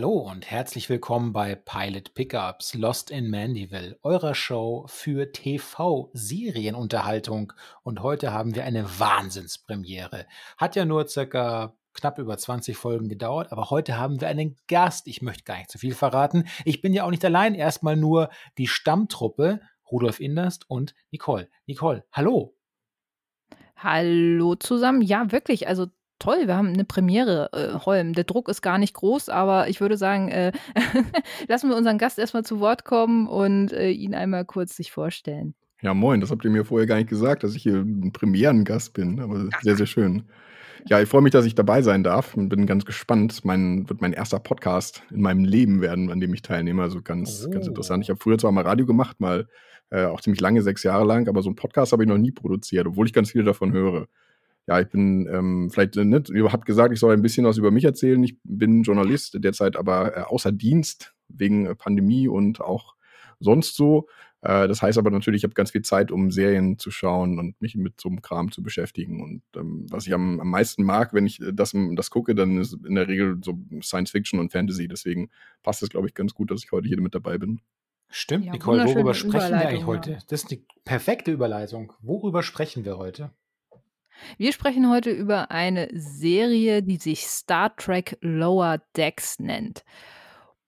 Hallo und herzlich willkommen bei Pilot Pickups Lost in Mandeville, eurer Show für TV-Serienunterhaltung. Und heute haben wir eine Wahnsinnspremiere. Hat ja nur circa knapp über 20 Folgen gedauert, aber heute haben wir einen Gast. Ich möchte gar nicht zu viel verraten. Ich bin ja auch nicht allein. Erstmal nur die Stammtruppe, Rudolf Inderst und Nicole. Nicole, hallo. Hallo zusammen. Ja, wirklich. Also toll, wir haben eine Premiere, äh, Holm. Der Druck ist gar nicht groß, aber ich würde sagen, äh, lassen wir unseren Gast erstmal zu Wort kommen und äh, ihn einmal kurz sich vorstellen. Ja, moin, das habt ihr mir vorher gar nicht gesagt, dass ich hier ein Premierengast bin, aber sehr, sehr schön. Ja, ich freue mich, dass ich dabei sein darf und bin ganz gespannt. Mein, wird mein erster Podcast in meinem Leben werden, an dem ich teilnehme. Also ganz, oh. ganz interessant. Ich habe früher zwar mal Radio gemacht, mal äh, auch ziemlich lange, sechs Jahre lang, aber so einen Podcast habe ich noch nie produziert, obwohl ich ganz viel davon höre ja, ich bin ähm, vielleicht, äh, ne, ihr habt gesagt, ich soll ein bisschen was über mich erzählen. Ich bin Journalist, derzeit aber äh, außer Dienst wegen äh, Pandemie und auch sonst so. Äh, das heißt aber natürlich, ich habe ganz viel Zeit, um Serien zu schauen und mich mit so einem Kram zu beschäftigen. Und ähm, was ich am, am meisten mag, wenn ich äh, das, das gucke, dann ist in der Regel so Science Fiction und Fantasy. Deswegen passt es, glaube ich, ganz gut, dass ich heute hier mit dabei bin. Stimmt, ja, Nicole, worüber sprechen wir eigentlich heute? Das ist die perfekte Überleitung. Worüber sprechen wir heute? Wir sprechen heute über eine Serie, die sich Star Trek Lower Decks nennt.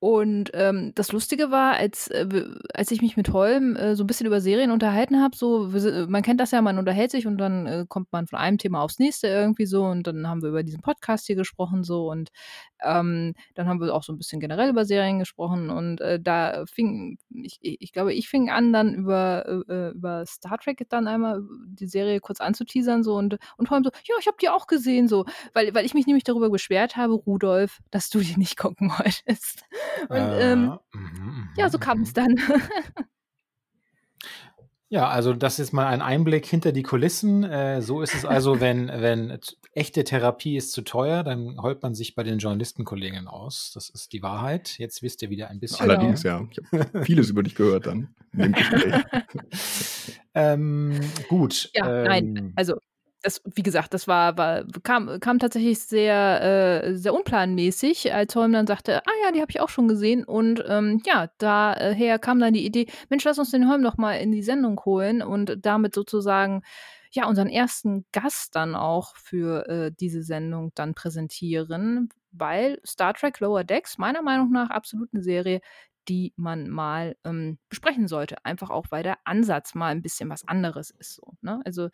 Und ähm, das Lustige war, als, äh, als ich mich mit Holm äh, so ein bisschen über Serien unterhalten habe, so, man kennt das ja, man unterhält sich und dann äh, kommt man von einem Thema aufs nächste irgendwie so und dann haben wir über diesen Podcast hier gesprochen so und ähm, dann haben wir auch so ein bisschen generell über Serien gesprochen und äh, da fing, ich, ich glaube, ich fing an, dann über, äh, über Star Trek dann einmal die Serie kurz anzuteasern so und, und Holm so, ja, ich habe die auch gesehen so, weil, weil ich mich nämlich darüber beschwert habe, Rudolf, dass du die nicht gucken wolltest. Und äh, ähm, mh, ja, so kam es mhm. dann. Ja, also das ist mal ein Einblick hinter die Kulissen. Äh, so ist es also, wenn, wenn echte Therapie ist zu teuer, dann heult man sich bei den Journalistenkollegen aus. Das ist die Wahrheit. Jetzt wisst ihr wieder ein bisschen. Allerdings, ja. Ich habe vieles über dich gehört dann. ähm, gut. Ja, ähm, nein, also das, wie gesagt, das war, war kam, kam tatsächlich sehr, äh, sehr unplanmäßig, als Holm dann sagte, ah ja, die habe ich auch schon gesehen. Und ähm, ja, daher kam dann die Idee, Mensch, lass uns den Holm noch mal in die Sendung holen und damit sozusagen ja unseren ersten Gast dann auch für äh, diese Sendung dann präsentieren, weil Star Trek Lower Decks meiner Meinung nach absolut eine Serie, die man mal ähm, besprechen sollte. Einfach auch, weil der Ansatz mal ein bisschen was anderes ist. So, ne? Also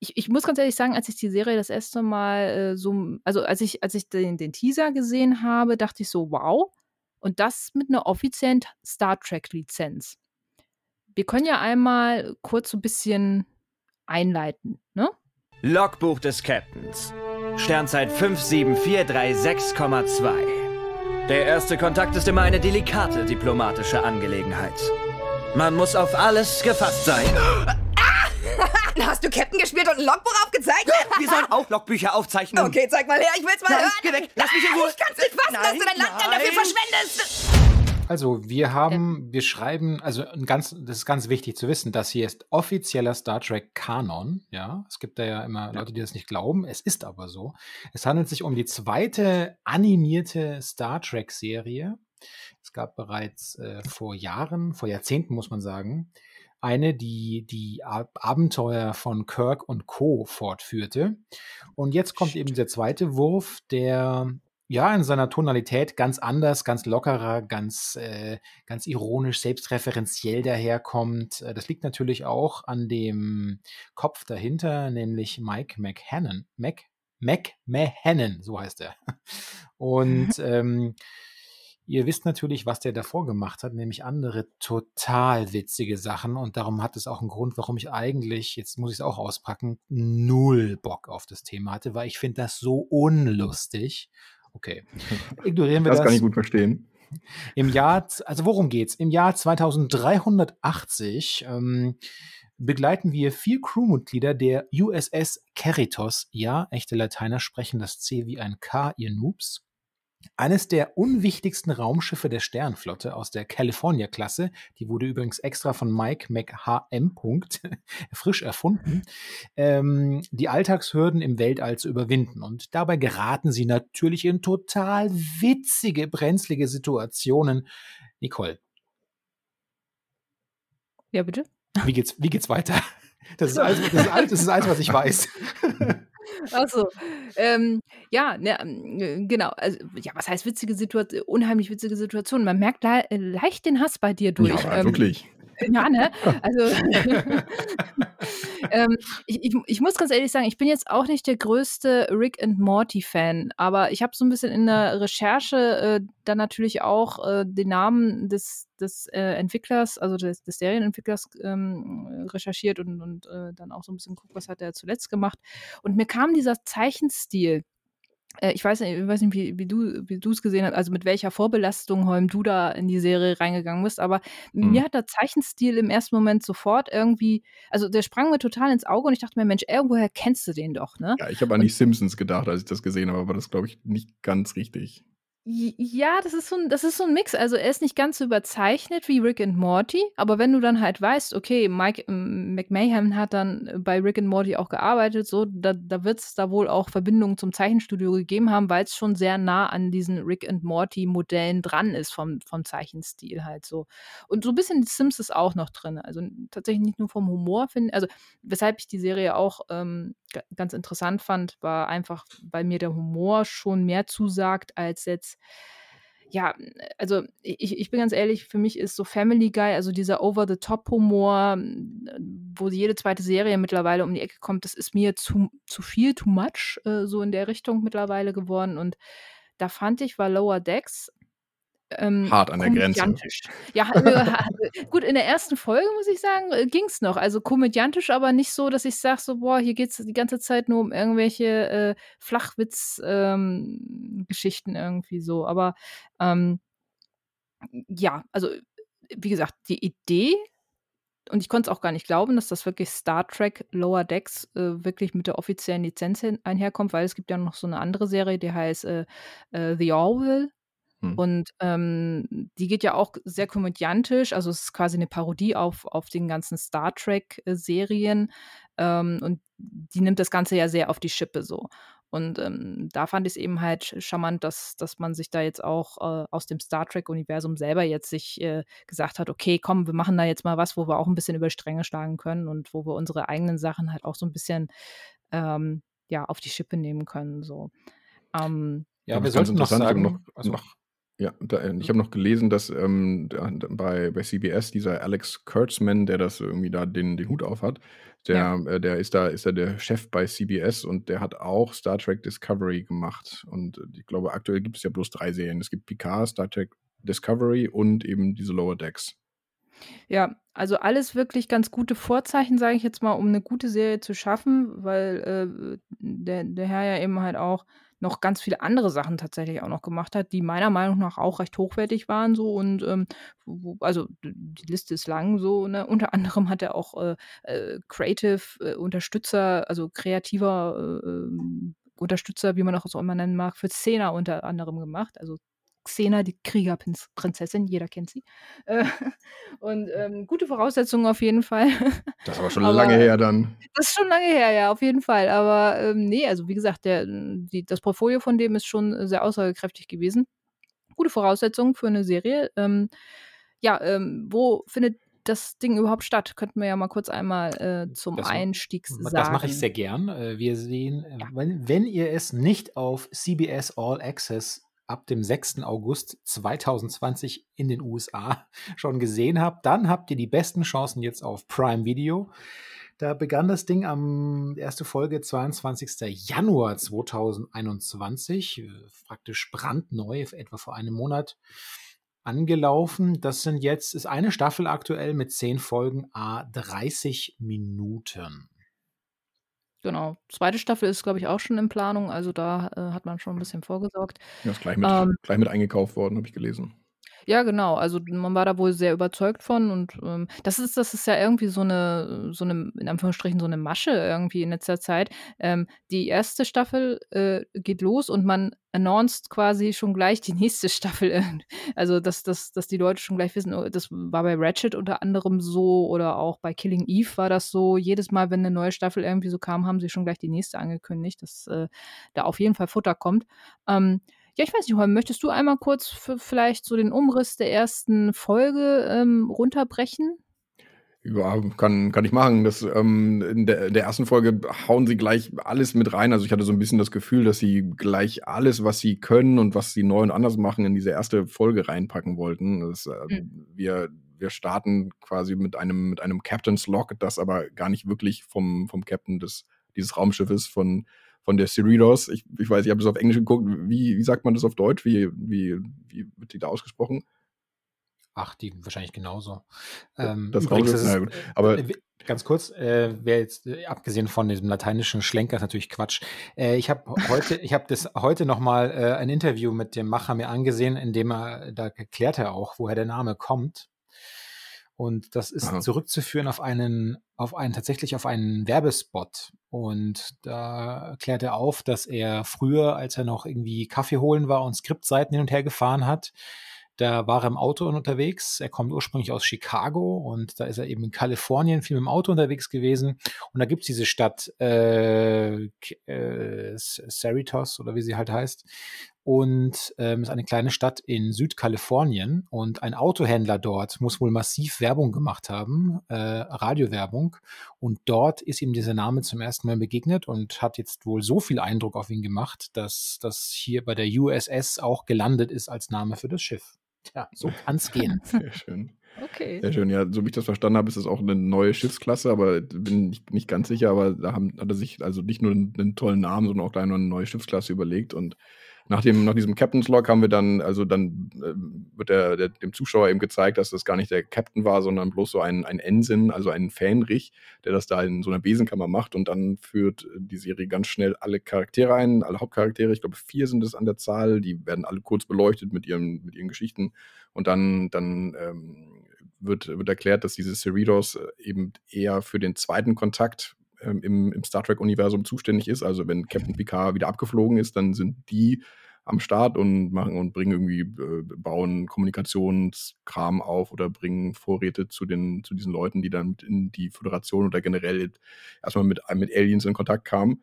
ich, ich muss ganz ehrlich sagen, als ich die Serie das erste Mal äh, so, also als ich, als ich den, den Teaser gesehen habe, dachte ich so, wow. Und das mit einer offiziellen Star Trek-Lizenz. Wir können ja einmal kurz so ein bisschen einleiten, ne? Logbuch des Captains. Sternzeit 57436,2. Der erste Kontakt ist immer eine delikate diplomatische Angelegenheit. Man muss auf alles gefasst sein. Hast du Captain gespielt und ein Logbuch aufgezeichnet? Wir sollen auch Logbücher aufzeichnen. Okay, zeig mal her, ich will's mal Nein, hören. Geh weg, lass mich in Ruhe. Ich kann's nicht fassen, nein, dass du dein Land dann dafür verschwendest. Also, wir haben, wir schreiben, also ein ganz, das ist ganz wichtig zu wissen, das hier ist offizieller Star Trek Kanon. Ja, es gibt da ja immer Leute, die das nicht glauben. Es ist aber so. Es handelt sich um die zweite animierte Star Trek Serie. Es gab bereits äh, vor Jahren, vor Jahrzehnten muss man sagen, eine, die die Abenteuer von Kirk und Co. fortführte. Und jetzt kommt eben der zweite Wurf, der ja in seiner Tonalität ganz anders, ganz lockerer, ganz, äh, ganz ironisch, selbstreferenziell daherkommt. Äh, das liegt natürlich auch an dem Kopf dahinter, nämlich Mike McHannon. Mac, McMahon, so heißt er. Und ähm, Ihr wisst natürlich, was der davor gemacht hat, nämlich andere total witzige Sachen. Und darum hat es auch einen Grund, warum ich eigentlich, jetzt muss ich es auch auspacken, null Bock auf das Thema hatte, weil ich finde das so unlustig. Okay, ignorieren wir das. Das kann ich gut verstehen. Im Jahr, also worum geht's? Im Jahr 2380 ähm, begleiten wir vier Crewmitglieder der USS Keritos. Ja, echte Lateiner sprechen das C wie ein K, ihr Noobs Eines der unwichtigsten Raumschiffe der Sternflotte aus der California-Klasse, die wurde übrigens extra von Mike McHM. frisch erfunden, ähm, die Alltagshürden im Weltall zu überwinden. Und dabei geraten sie natürlich in total witzige, brenzlige Situationen. Nicole. Ja, bitte? Wie geht's, wie geht's weiter? Das ist, alles, das, ist alles, das ist alles, was ich weiß. Achso. Ähm, ja, ne, ähm, genau. Also, ja, was heißt witzige Situation? Unheimlich witzige Situation. Man merkt le leicht den Hass bei dir durch. Ja, ähm, wirklich. Ja, ne? Also, ähm, ich, ich, ich, muss ganz ehrlich sagen, ich bin jetzt auch nicht der größte Rick and Morty-Fan, aber ich habe so ein bisschen in der Recherche äh, dann natürlich auch äh, den Namen des, des äh, Entwicklers, also des, des Serienentwicklers ähm, recherchiert und, und äh, dann auch so ein bisschen geguckt, was hat er zuletzt gemacht. Und mir kam dieser Zeichenstil äh, ich weiß nicht, ich weiß nicht wie, wie du es gesehen hast, also mit welcher Vorbelastung Holm du da in die Serie reingegangen bist, aber mhm. mir hat der Zeichenstil im ersten Moment sofort irgendwie, also der sprang mir total ins Auge und ich dachte mir, Mensch, irgendwoher kennst du den doch, ne? Ja, ich habe an die Simpsons gedacht, als ich das gesehen habe, aber das glaube ich nicht ganz richtig. Ja, das ist so ein das ist so 'n Mix. Also, er ist nicht ganz so überzeichnet wie Rick and Morty, aber wenn du dann halt weißt, okay, Mike McMahon hat dann bei Rick and Morty auch gearbeitet, so, da da es da wohl auch Verbindungen zum Zeichenstudio gegeben haben, weil es schon sehr nah an diesen Rick and Morty Modellen dran ist vom vom Zeichenstil halt so. Und so ein bisschen die Sims ist auch noch drin. Also, tatsächlich nicht nur vom Humor finde also, weshalb ich die Serie auch, ähm, ganz interessant fand, war einfach, weil mir der Humor schon mehr zusagt als jetzt ja, also ich, ich bin ganz ehrlich, für mich ist so Family Guy, also dieser Over-the-Top-Humor, wo jede zweite Serie mittlerweile um die Ecke kommt, das ist mir zu, zu viel, too much, äh, so in der Richtung mittlerweile geworden. Und da fand ich, war Lower Decks ähm, Hart an der Grenze. Ja, äh, gut, in der ersten Folge, muss ich sagen, äh, ging es noch. Also komödiantisch, aber nicht so, dass ich sage, so, boah, hier geht es die ganze Zeit nur um irgendwelche äh, Flachwitz-Geschichten ähm, irgendwie so. Aber ähm, ja, also wie gesagt, die Idee, und ich konnte es auch gar nicht glauben, dass das wirklich Star Trek Lower Decks äh, wirklich mit der offiziellen Lizenz einherkommt, weil es gibt ja noch so eine andere Serie, die heißt äh, äh, The Orville hm. Und ähm, die geht ja auch sehr komödiantisch, also es ist quasi eine Parodie auf, auf den ganzen Star Trek-Serien. Ähm, und die nimmt das Ganze ja sehr auf die Schippe so. Und ähm, da fand ich es eben halt charmant, dass, dass man sich da jetzt auch äh, aus dem Star Trek-Universum selber jetzt sich äh, gesagt hat, okay, komm, wir machen da jetzt mal was, wo wir auch ein bisschen über Stränge schlagen können und wo wir unsere eigenen Sachen halt auch so ein bisschen ähm, ja, auf die Schippe nehmen können. So. Ähm, ja, wir sollten noch sagen, noch, also noch ja, da, äh, ich habe noch gelesen, dass ähm, da, bei, bei CBS dieser Alex Kurtzman, der das irgendwie da den, den Hut auf hat, der, ja. äh, der ist da, ist da der Chef bei CBS und der hat auch Star Trek Discovery gemacht. Und ich glaube, aktuell gibt es ja bloß drei Serien. Es gibt Picard, Star Trek Discovery und eben diese Lower Decks. Ja, also alles wirklich ganz gute Vorzeichen, sage ich jetzt mal, um eine gute Serie zu schaffen, weil äh, der, der Herr ja eben halt auch noch ganz viele andere Sachen tatsächlich auch noch gemacht hat, die meiner Meinung nach auch recht hochwertig waren so und ähm, also die Liste ist lang so, ne? Unter anderem hat er auch äh, äh, Creative äh, Unterstützer, also kreativer äh, ähm, Unterstützer, wie man auch so immer nennen mag, für Szena unter anderem gemacht. Also Xena, die Kriegerprinzessin, jeder kennt sie. Äh, und ähm, gute Voraussetzungen auf jeden Fall. Das ist aber schon aber, lange her dann. Das ist schon lange her, ja, auf jeden Fall. Aber ähm, nee, also wie gesagt, der, die, das Portfolio von dem ist schon sehr aussagekräftig gewesen. Gute Voraussetzungen für eine Serie. Ähm, ja, ähm, wo findet das Ding überhaupt statt? Könnten wir ja mal kurz einmal äh, zum das, Einstieg sagen. Das mache ich sehr gern. Äh, wir sehen, äh, ja. wenn, wenn, ihr es nicht auf CBS All Access ab dem 6. August 2020 in den USA schon gesehen habt, dann habt ihr die besten Chancen jetzt auf Prime Video. Da begann das Ding am erste Folge 22. Januar 2021, äh, praktisch brandneu, etwa vor einem Monat angelaufen. Das sind jetzt, ist eine Staffel aktuell mit zehn Folgen a 30 Minuten. Genau. Zweite Staffel ist, glaube ich, auch schon in Planung. Also da äh, hat man schon ein bisschen vorgesorgt. Ja, ist gleich mit, ähm, gleich mit eingekauft worden, habe ich gelesen. Ja, genau. Also man war da wohl sehr überzeugt von und ähm, das ist, das ist ja irgendwie so eine, so eine, in Anführungsstrichen, so eine Masche irgendwie in letzter Zeit. Ähm, die erste Staffel äh, geht los und man announced quasi schon gleich die nächste Staffel. Also dass, dass, dass die Leute schon gleich wissen, oh, das war bei Ratchet unter anderem so oder auch bei Killing Eve war das so. Jedes Mal, wenn eine neue Staffel irgendwie so kam, haben sie schon gleich die nächste angekündigt, dass äh, da auf jeden Fall Futter kommt. Ähm, ja, ich weiß nicht, Holm, möchtest du einmal kurz vielleicht so den Umriss der ersten Folge ähm, runterbrechen? Ja, kann, kann ich machen. Das, ähm, in, der, in der ersten Folge hauen sie gleich alles mit rein. Also ich hatte so ein bisschen das Gefühl, dass sie gleich alles, was sie können und was sie neu und anders machen, in diese erste Folge reinpacken wollten. Das, äh, mhm. wir, wir starten quasi mit einem, mit einem Captain's Log, das aber gar nicht wirklich vom, vom Captain des, dieses Raumschiffes von von der Cerritos. Ich, ich weiß, ich habe das auf Englisch geguckt. Wie, wie sagt man das auf Deutsch? Wie, wie, wie wird die da ausgesprochen? Ach, die wahrscheinlich genauso. Ähm, das übrigens, ist, na gut. Aber äh, ganz kurz, äh, wer jetzt äh, abgesehen von diesem lateinischen Schlenker ist natürlich Quatsch. Äh, ich habe heute, ich habe das heute noch mal äh, ein Interview mit dem Macher mir angesehen, in dem er da erklärt er auch, woher der Name kommt. Und das ist Aha. zurückzuführen auf einen, auf einen, tatsächlich auf einen Werbespot. Und da klärt er auf, dass er früher, als er noch irgendwie Kaffee holen war und Skriptseiten hin und her gefahren hat, da war er im Auto unterwegs. Er kommt ursprünglich aus Chicago und da ist er eben in Kalifornien viel mit dem Auto unterwegs gewesen. Und da gibt es diese Stadt äh, äh, Cerritos oder wie sie halt heißt und ähm, ist eine kleine Stadt in Südkalifornien und ein Autohändler dort muss wohl massiv Werbung gemacht haben, äh, Radiowerbung und dort ist ihm dieser Name zum ersten Mal begegnet und hat jetzt wohl so viel Eindruck auf ihn gemacht, dass das hier bei der USS auch gelandet ist als Name für das Schiff. Tja, so kann's gehen. Sehr schön. Okay. Sehr schön, ja, so wie ich das verstanden habe, ist das auch eine neue Schiffsklasse, aber bin nicht, nicht ganz sicher, aber da haben, hat er sich also nicht nur einen, einen tollen Namen, sondern auch gleich noch eine neue Schiffsklasse überlegt und nach, dem, nach diesem Captain's Log haben wir dann, also dann äh, wird der, der, dem Zuschauer eben gezeigt, dass das gar nicht der Captain war, sondern bloß so ein, ein Ensign, also ein Fähnrich, der das da in so einer Besenkammer macht. Und dann führt die Serie ganz schnell alle Charaktere ein, alle Hauptcharaktere, ich glaube vier sind es an der Zahl, die werden alle kurz beleuchtet mit ihren, mit ihren Geschichten. Und dann, dann ähm, wird, wird erklärt, dass diese Cerritos äh, eben eher für den zweiten Kontakt ähm, im, im, Star Trek-Universum zuständig ist. Also wenn Captain Picard wieder abgeflogen ist, dann sind die am Start und machen und bringen irgendwie, äh, bauen Kommunikationskram auf oder bringen Vorräte zu den, zu diesen Leuten, die dann in die Föderation oder generell erstmal mit, mit Aliens in Kontakt kamen.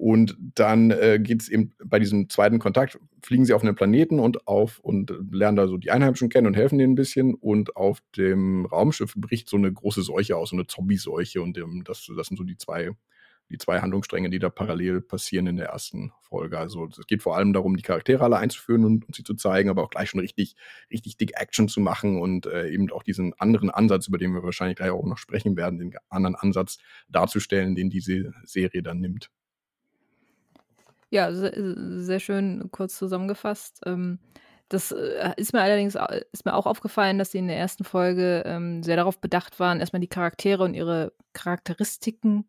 Und dann äh, geht es eben bei diesem zweiten Kontakt, fliegen sie auf einen Planeten und auf und lernen da so die Einheimischen kennen und helfen denen ein bisschen. Und auf dem Raumschiff bricht so eine große Seuche aus, so eine Zombie-Seuche. Und ähm, das, das sind so die zwei, die zwei Handlungsstränge, die da parallel passieren in der ersten Folge. Also es geht vor allem darum, die Charaktere alle einzuführen und, und sie zu zeigen, aber auch gleich schon richtig, richtig dick Action zu machen und äh, eben auch diesen anderen Ansatz, über den wir wahrscheinlich gleich auch noch sprechen werden, den anderen Ansatz darzustellen, den diese Serie dann nimmt. Ja, se sehr schön kurz zusammengefasst. Ähm, das äh, ist mir allerdings ist mir auch aufgefallen, dass sie in der ersten Folge ähm, sehr darauf bedacht waren, erstmal die Charaktere und ihre Charakteristiken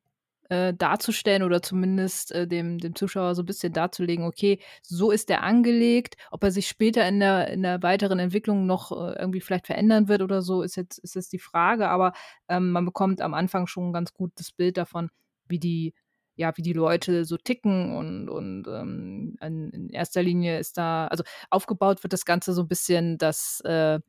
äh, darzustellen oder zumindest äh, dem, dem Zuschauer so ein bisschen darzulegen, okay, so ist er angelegt. Ob er sich später in der, in der weiteren Entwicklung noch äh, irgendwie vielleicht verändern wird oder so, ist jetzt, ist jetzt die Frage. Aber ähm, man bekommt am Anfang schon ein ganz gutes Bild davon, wie die ja, wie die Leute so ticken und, und ähm, in erster Linie ist da, also aufgebaut wird das Ganze so ein bisschen, dass äh,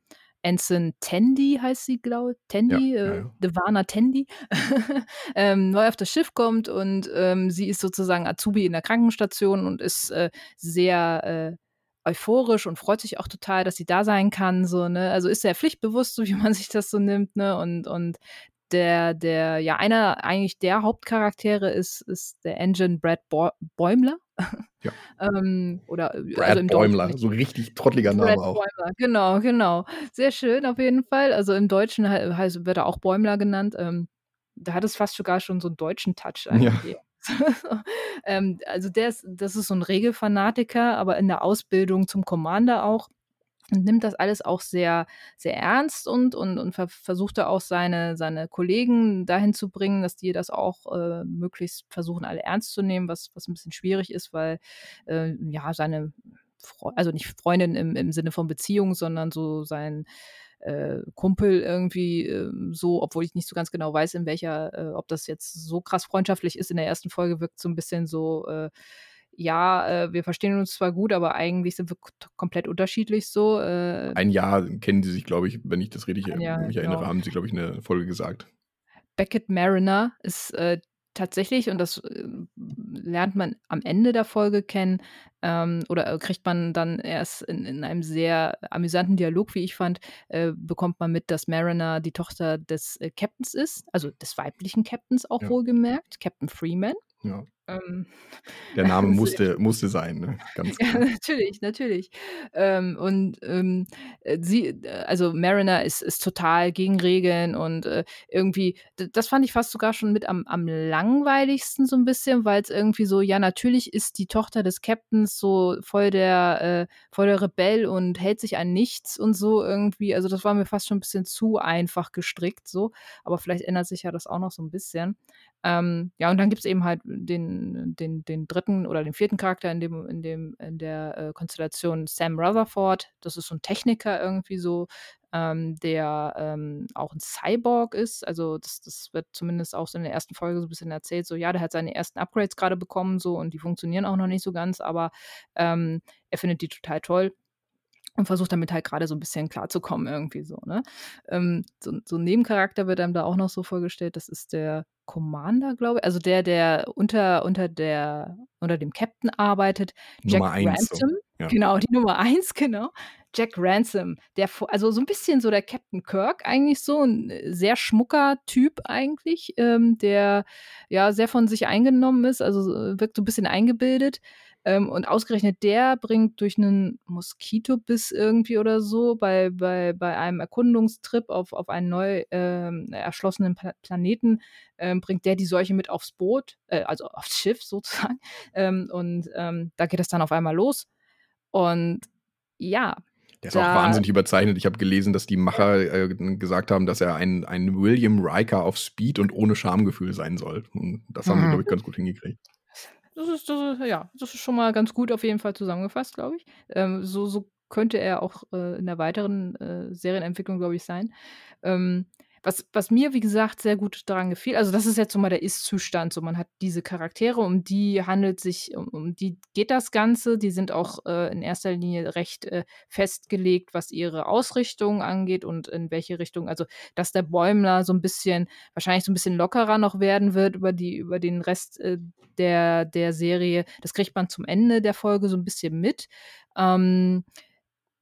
Anson Tandy heißt sie, glaube ich, Tandy, ja, äh, ja. Devana Tandy, ähm, neu auf das Schiff kommt und ähm, sie ist sozusagen Azubi in der Krankenstation und ist äh, sehr äh, euphorisch und freut sich auch total, dass sie da sein kann, so, ne, also ist sehr pflichtbewusst, so wie man sich das so nimmt, ne, und, und der, der, ja, einer eigentlich der Hauptcharaktere ist, ist der Engine Brad Bäumler. Ja. ähm, oder äh, Brad also Bäumler, so richtig trottliger Name Brad auch. Bäumler, genau, genau. Sehr schön auf jeden Fall. Also im Deutschen heißt, wird er auch Bäumler genannt. Ähm, da hat es fast sogar schon so einen deutschen Touch eigentlich. Ja. ähm, also der ist, das ist so ein Regelfanatiker, aber in der Ausbildung zum Commander auch und nimmt das alles auch sehr, sehr ernst und, und, und ver versucht da auch seine, seine Kollegen dahin zu bringen, dass die das auch äh, möglichst versuchen, alle ernst zu nehmen, was, was ein bisschen schwierig ist, weil äh, ja seine also nicht Freundin im, im Sinne von Beziehung, sondern so sein äh, Kumpel irgendwie äh, so, obwohl ich nicht so ganz genau weiß, in welcher, äh, ob das jetzt so krass freundschaftlich ist. In der ersten Folge wirkt so ein bisschen so, äh, ja, äh, wir verstehen uns zwar gut, aber eigentlich sind wir komplett unterschiedlich so. Äh. Ein Jahr kennen sie sich, glaube ich, wenn ich das richtig Jahr, mich erinnere, genau. haben sie, glaube ich, eine Folge gesagt. Beckett Mariner ist äh, tatsächlich, und das äh, lernt man am Ende der Folge kennen, ähm, oder äh, kriegt man dann erst in, in, einem sehr amüsanten Dialog, wie ich fand, äh, bekommt man mit, dass Mariner die Tochter des äh, Captains ist, also des weiblichen Captains auch ja. wohlgemerkt, Captain Freeman. Ja. Ähm, Der Name musste, musste sein, ne? Ganz ja, natürlich, natürlich. Ähm, und ähm, äh, sie, äh, also Mariner ist, ist total gegen Regeln und äh, irgendwie, das fand ich fast sogar schon mit am, am langweiligsten so ein bisschen, weil es irgendwie so, ja, natürlich ist die Tochter des Captains so voll der, äh, voll der Rebell und hält sich an nichts und so irgendwie. Also das war mir fast schon ein bisschen zu einfach gestrickt, so. Aber vielleicht ändert sich ja das auch noch so ein bisschen. Ähm, ja, und dann gibt es eben halt den, den, den dritten oder den vierten Charakter in dem, in dem, in der äh, Konstellation Sam Rutherford. Das ist so ein Techniker irgendwie so, ähm, der ähm, auch ein Cyborg ist. Also das, das wird zumindest auch so in der ersten Folge so ein bisschen erzählt, so ja, der hat seine ersten Upgrades gerade bekommen, so und die funktionieren auch noch nicht so ganz, aber ähm, er findet die total toll und versucht damit halt gerade so ein bisschen klarzukommen irgendwie so, ne? Ähm, so, so ein Nebencharakter wird einem da auch noch so vorgestellt, das ist der Commander, glaube ich, also der, der unter, unter der, unter dem Captain arbeitet, Jack Nummer eins, Ransom. So. Ja. Genau, die Nummer eins, genau. Jack Ransom, der, also so ein bisschen so der Captain Kirk eigentlich so, ein sehr schmucker Typ eigentlich, ähm, der ja sehr von sich eingenommen ist, also wirkt so ein bisschen eingebildet. Ähm, und ausgerechnet der bringt durch einen Moskitobiss irgendwie oder so bei, bei, bei einem Erkundungstrip auf, auf einen neu ähm, erschlossenen Pla Planeten, ähm, bringt der die Seuche mit aufs Boot, äh, also aufs Schiff sozusagen. Ähm, und ähm, da geht es dann auf einmal los. Und ja, der ist da, auch wahnsinnig überzeichnet. Ich habe gelesen, dass die Macher äh, gesagt haben, dass er ein, ein William Riker auf Speed und ohne Schamgefühl sein soll. Und das haben mhm. sie, glaube ich, ganz gut hingekriegt. Das ist, das ist, ja, das ist schon mal ganz gut auf jeden Fall zusammengefasst, glaube ich. Ähm, so, so könnte er auch äh, in der weiteren äh, Serienentwicklung, glaube ich, sein. Ähm, was, was mir, wie gesagt, sehr gut daran gefiel, also das ist jetzt so mal der Ist-Zustand. So, man hat diese Charaktere, um die handelt sich, um, um die geht das Ganze. Die sind auch äh, in erster Linie recht äh, festgelegt, was ihre Ausrichtung angeht und in welche Richtung, also dass der Bäumler so ein bisschen, wahrscheinlich so ein bisschen lockerer noch werden wird über die, über den Rest äh, der, der Serie. Das kriegt man zum Ende der Folge so ein bisschen mit. Ähm,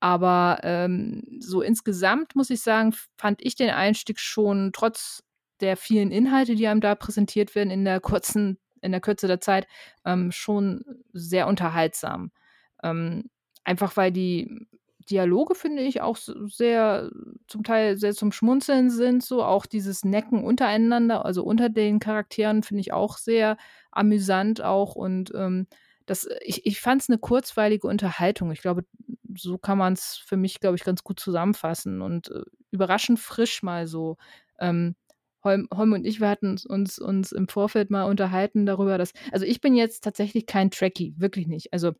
aber ähm, so insgesamt muss ich sagen, fand ich den Einstieg schon trotz der vielen Inhalte, die einem da präsentiert werden in der kurzen, in der Kürze der Zeit, ähm, schon sehr unterhaltsam. Ähm, einfach weil die Dialoge, finde ich, auch sehr, zum Teil sehr zum Schmunzeln sind, so auch dieses Necken untereinander, also unter den Charakteren, finde ich auch sehr amüsant auch und ähm, das, ich, ich fand es eine kurzweilige Unterhaltung. Ich glaube, so kann man es für mich, glaube ich, ganz gut zusammenfassen und äh, überraschend frisch mal so. Ähm, Holm, Holm, und ich, wir hatten uns, uns im Vorfeld mal unterhalten darüber, dass, also ich bin jetzt tatsächlich kein Trekkie, wirklich nicht. Also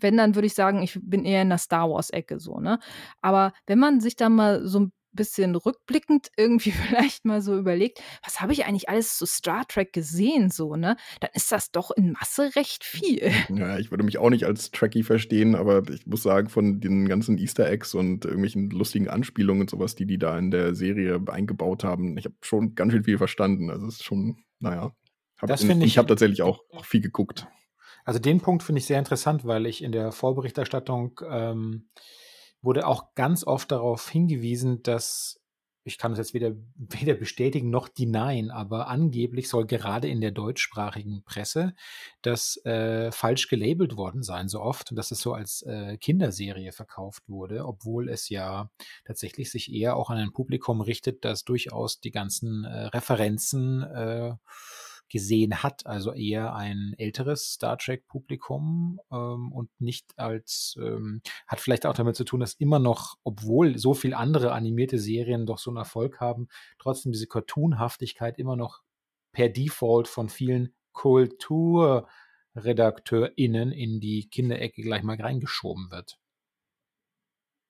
wenn, dann würde ich sagen, ich bin eher in der Star Wars-Ecke so, ne? Aber wenn man sich da mal so ein bisschen rückblickend irgendwie vielleicht mal so überlegt, was habe ich eigentlich alles zu Star Trek gesehen, so, ne? Dann ist das doch in Masse recht viel. Ja, ich würde mich auch nicht als Trekkie verstehen, aber ich muss sagen, von den ganzen Easter Eggs und irgendwelchen lustigen Anspielungen und sowas, die die da in der Serie eingebaut haben, ich habe schon ganz schön viel verstanden. Also es ist schon, naja. Hab, das finde ich. Ich habe tatsächlich auch, auch viel geguckt. Also den Punkt finde ich sehr interessant, weil ich in der Vorberichterstattung ähm, wurde auch ganz oft darauf hingewiesen, dass ich kann es jetzt weder, weder bestätigen noch denyen, aber angeblich soll gerade in der deutschsprachigen Presse das äh, falsch gelabelt worden sein, so oft, und dass es so als äh, Kinderserie verkauft wurde, obwohl es ja tatsächlich sich eher auch an ein Publikum richtet, das durchaus die ganzen äh, Referenzen äh, gesehen hat, also eher ein älteres Star Trek-Publikum ähm, und nicht als, ähm, hat vielleicht auch damit zu tun, dass immer noch, obwohl so viel andere animierte Serien doch so einen Erfolg haben, trotzdem diese Cartoonhaftigkeit immer noch per Default von vielen Kultur RedakteurInnen in die Kinderecke gleich mal reingeschoben wird.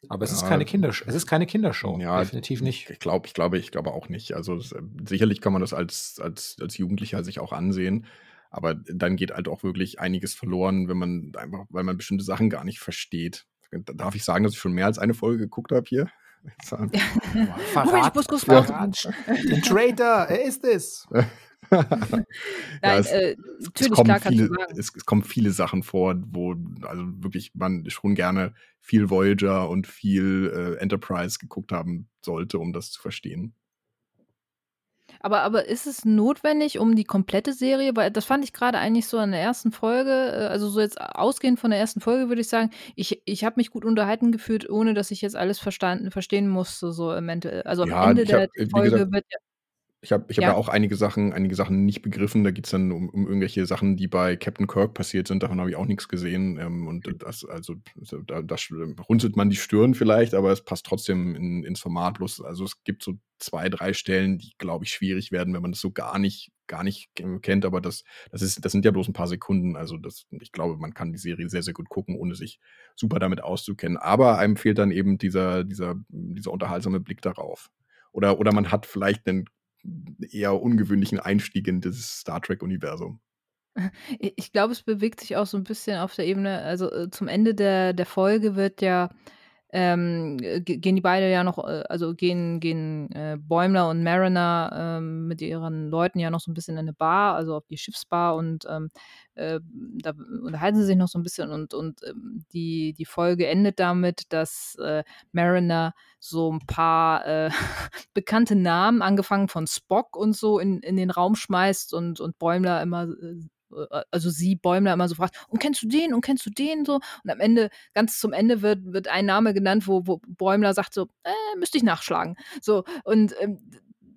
Aber es ist keine Kindershow. Es ist keine Kindershow. Ja, definitiv nicht. Ich glaube, ich glaube, ich glaube auch nicht. Also es, sicherlich kann man das als, als, als Jugendlicher sich auch ansehen. Aber dann geht halt auch wirklich einiges verloren, wenn man einfach, weil man bestimmte Sachen gar nicht versteht. Darf ich sagen, dass ich schon mehr als eine Folge geguckt habe hier? Verrat, Verrat, den Traitor, er ist es. Nein, Ja, es- äh, es natürlich, kommen, klar kannst viele, es, es kommen viele Sachen vor, wo also wirklich man schon gerne viel Voyager und viel äh, Enterprise geguckt haben sollte, um das zu verstehen. Aber, aber ist es notwendig, um die komplette Serie, weil das fand ich gerade eigentlich so in der ersten Folge, äh, also so jetzt ausgehend von der ersten Folge würde ich sagen, ich, ich habe mich gut unterhalten gefühlt, ohne dass ich jetzt alles verstanden, verstehen musste, so im Ende. Also am Ja, Ende der hab, wie Folge gesagt, wird ja. Ich habe ich hab Ja. ja auch einige Sachen, einige Sachen nicht begriffen. Da geht es dann um, um irgendwelche Sachen, die bei Captain Kirk passiert sind. Davon habe ich auch nichts gesehen. Ähm, und das, also, so, da, da sch- runzelt man die Stirn vielleicht, aber es passt trotzdem in, ins Format. Bloß, also es gibt so zwei, drei Stellen, die, glaube ich, schwierig werden, wenn man das so gar nicht, gar nicht ke- kennt. Aber das, das, ist, das sind ja bloß ein paar Sekunden. Also das, ich glaube, man kann die Serie sehr, sehr gut gucken, ohne sich super damit auszukennen. Aber einem fehlt dann eben dieser, dieser, dieser unterhaltsame Blick darauf. Oder, oder man hat vielleicht einen eher ungewöhnlichen Einstieg in dieses Star Trek-Universum. Ich glaube, es bewegt sich auch so ein bisschen auf der Ebene, also äh, zum Ende der, der Folge wird ja, ähm, ge- gehen die beide ja noch, äh, also gehen, gehen äh, Bäumler und Mariner ähm, mit ihren Leuten ja noch so ein bisschen in eine Bar, also auf die Schiffsbar und ähm, äh, da unterhalten sie sich noch so ein bisschen und, und ähm, die, die Folge endet damit, dass äh, Mariner so ein paar äh, bekannte Namen, angefangen von Spock und so, in, in den Raum schmeißt und, und Bäumler immer äh, also sie Bäumler immer so fragt, und kennst du den und kennst du den so? Und am Ende, ganz zum Ende wird, wird ein Name genannt, wo, wo Bäumler sagt so, äh, müsste ich nachschlagen. So, und ähm,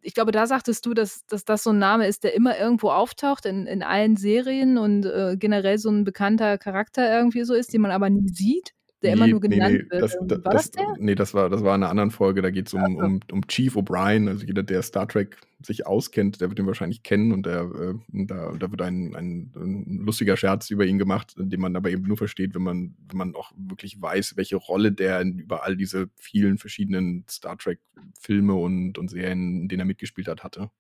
ich glaube, da sagtest du, dass, dass das so ein Name ist, der immer irgendwo auftaucht in, in allen Serien und äh, generell so ein bekannter Charakter irgendwie so ist, den man aber nie sieht, der immer nur genannt wird. Das, Ähm, das, War das der? Nee, das war, das war in einer anderen Folge. Da geht es um, Ach so. um, um Chief O'Brien. Also jeder, der Star Trek sich auskennt, der wird ihn wahrscheinlich kennen. Und der, äh, da, da wird ein, ein, ein lustiger Scherz über ihn gemacht, den man aber eben nur versteht, wenn man, wenn man auch wirklich weiß, welche Rolle der in, über all diese vielen verschiedenen Star Trek-Filme und, und Serien, in denen er mitgespielt hat, hatte.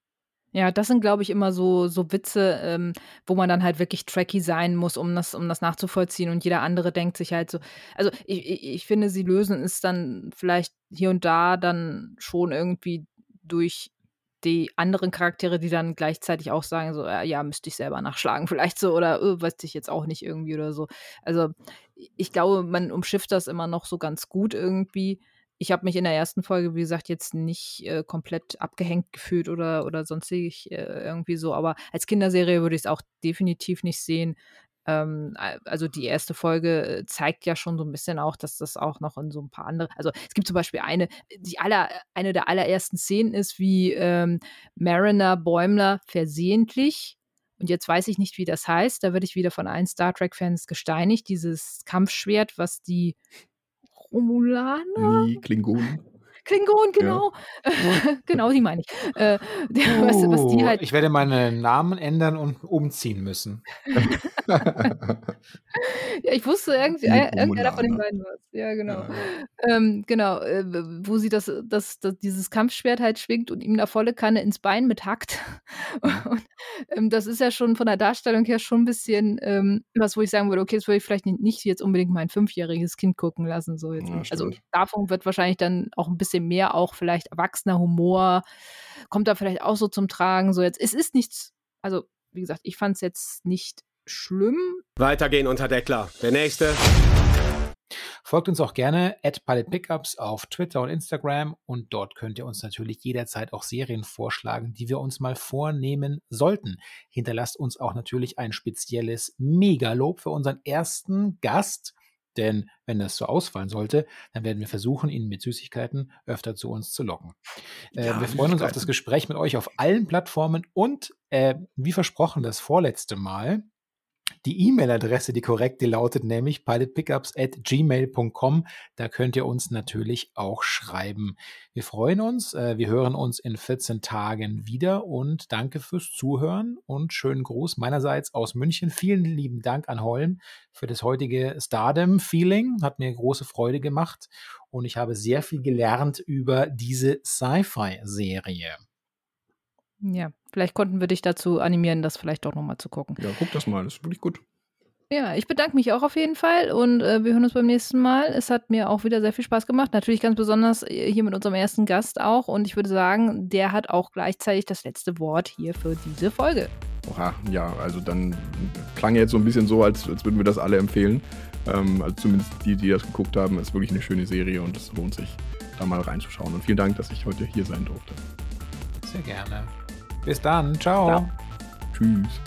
Ja, das sind, glaube ich, immer so, so Witze, ähm, wo man dann halt wirklich tracky sein muss, um das, um das nachzuvollziehen. Und jeder andere denkt sich halt so. Also ich, ich, finde, sie lösen es dann vielleicht hier und da dann schon irgendwie durch die anderen Charaktere, die dann gleichzeitig auch sagen, so, ja, ja müsste ich selber nachschlagen, vielleicht so, oder äh, weiß ich jetzt auch nicht irgendwie oder so. Also ich glaube, man umschifft das immer noch so ganz gut irgendwie ich habe mich in der ersten Folge, wie gesagt, jetzt nicht äh, komplett abgehängt gefühlt oder, oder sonstig äh, irgendwie so, aber als Kinderserie würde ich es auch definitiv nicht sehen. Ähm, also die erste Folge äh, zeigt ja schon so ein bisschen auch, dass das auch noch in so ein paar andere, also es gibt zum Beispiel eine, die aller, eine der allerersten Szenen ist, wie ähm, Mariner Bäumler versehentlich und jetzt weiß ich nicht, wie das heißt. Da werde ich wieder von allen Star Trek-Fans gesteinigt. Dieses Kampfschwert, was die Romulaner? Nie Klingonen. Klingon, genau. genau, die meine ich. Äh, der, was, was die Uh, halt. ich werde meinen Namen ändern und umziehen müssen. Ja, ich wusste irgendwie, äh, irgendeiner von den beiden war es. Ja, genau. Ja. Ähm, genau, äh, wo sie das, das, das, dieses Kampfschwert halt schwingt und ihm da volle Kanne ins Bein mithackt. Und, ähm, das ist ja schon von der Darstellung her schon ein bisschen ähm, was, wo ich sagen würde, okay, das würde ich vielleicht nicht, nicht jetzt unbedingt mein fünfjähriges Kind gucken lassen. So jetzt. Ja, also davon wird wahrscheinlich dann auch ein bisschen mehr, auch vielleicht erwachsener Humor, kommt da vielleicht auch so zum Tragen. So jetzt, es ist nichts, also wie gesagt, ich fand es jetzt nicht schlimm, Weitergehen unter Deckler. Der nächste. Folgt uns auch gerne at Pilot Pickups auf Twitter und Instagram und dort könnt ihr uns natürlich jederzeit auch Serien vorschlagen, die wir uns mal vornehmen sollten. Hinterlasst uns auch natürlich ein spezielles Megalob für unseren ersten Gast, denn wenn das so ausfallen sollte, dann werden wir versuchen, ihn mit Süßigkeiten öfter zu uns zu locken. Äh, Ja, wir freuen uns auf das Gespräch mit euch auf allen Plattformen und äh, wie versprochen das vorletzte Mal Die E-Mail-Adresse, die korrekte, lautet nämlich pilotpickups at gmail.com. Da könnt ihr uns natürlich auch schreiben. Wir freuen uns. Äh, wir hören uns in 14 Tagen wieder und danke fürs Zuhören und schönen Gruß meinerseits aus München. Vielen lieben Dank an Holm für das heutige Stardom-Feeling. Hat mir große Freude gemacht und ich habe sehr viel gelernt über diese Sci-Fi-Serie. Ja, vielleicht konnten wir dich dazu animieren, das vielleicht doch nochmal zu gucken. Ja, guck das mal, das ist wirklich gut. Ja, ich bedanke mich auch auf jeden Fall und äh, wir hören uns beim nächsten Mal. Es hat mir auch wieder sehr viel Spaß gemacht. Natürlich ganz besonders äh, hier mit unserem ersten Gast auch. Und ich würde sagen, der hat auch gleichzeitig das letzte Wort hier für diese Folge. Oha, ja, also dann klang jetzt so ein bisschen so, als, als würden wir das alle empfehlen. Ähm, also zumindest die, die das geguckt haben, ist wirklich eine schöne Serie und es lohnt sich, da mal reinzuschauen. Und vielen Dank, dass ich heute hier sein durfte. Sehr gerne. Bis dann. Ciao. Ciao. Tschüss.